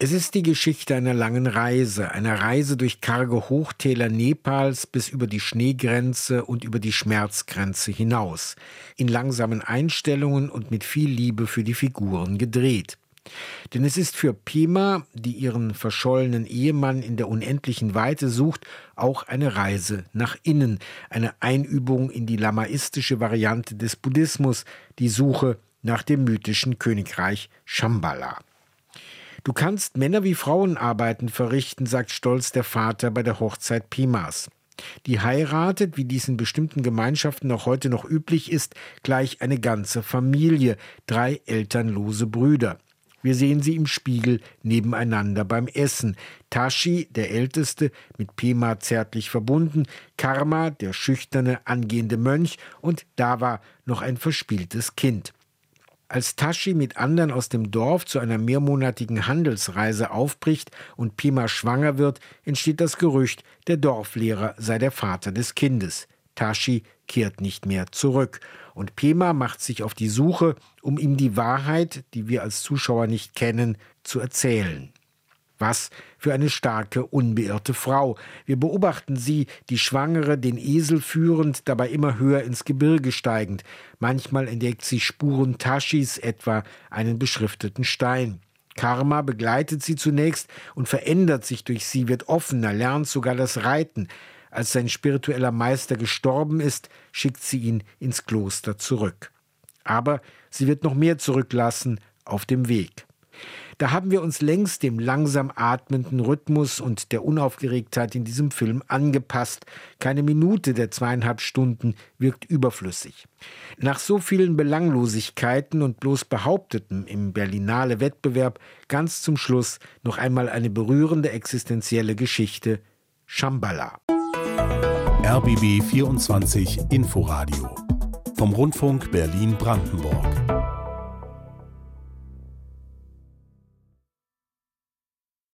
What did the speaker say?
Es ist die Geschichte einer langen Reise, einer Reise durch karge Hochtäler Nepals bis über die Schneegrenze und über die Schmerzgrenze hinaus, in langsamen Einstellungen und mit viel Liebe für die Figuren gedreht. Denn es ist für Pema, die ihren verschollenen Ehemann in der unendlichen Weite sucht, auch eine Reise nach innen, eine Einübung in die lamaistische Variante des Buddhismus, die Suche nach dem mythischen Königreich Shambhala. Du kannst Männer wie Frauenarbeiten verrichten, sagt stolz der Vater bei der Hochzeit Pimas. Die heiratet, wie dies in bestimmten Gemeinschaften auch heute noch üblich ist, gleich eine ganze Familie, drei elternlose Brüder. Wir sehen sie im Spiegel nebeneinander beim Essen. Tashi, der Älteste, mit Pema zärtlich verbunden, Karma, der schüchterne, angehende Mönch und Dava, noch ein verspieltes Kind. Als Tashi mit anderen aus dem Dorf zu einer mehrmonatigen Handelsreise aufbricht und Pima schwanger wird, entsteht das Gerücht, der Dorflehrer sei der Vater des Kindes. Tashi kehrt nicht mehr zurück. Und Pema macht sich auf die Suche, um ihm die Wahrheit, die wir als Zuschauer nicht kennen, zu erzählen. Was für eine starke, unbeirrte Frau. Wir beobachten sie, die Schwangere, den Esel führend, dabei immer höher ins Gebirge steigend. Manchmal entdeckt sie Spuren Taschis, etwa einen beschrifteten Stein. Karma begleitet sie zunächst und verändert sich durch sie, wird offener, lernt sogar das Reiten. Als sein spiritueller Meister gestorben ist, schickt sie ihn ins Kloster zurück. Aber sie wird noch mehr zurücklassen auf dem Weg. Da haben wir uns längst dem langsam atmenden Rhythmus und der Unaufgeregtheit in diesem Film angepasst. Keine Minute der zweieinhalb Stunden wirkt überflüssig. Nach so vielen Belanglosigkeiten und bloß Behaupteten im Berlinale Wettbewerb ganz zum Schluss noch einmal eine berührende existenzielle Geschichte Shambhala. RBB 24 Inforadio vom Rundfunk Berlin-Brandenburg.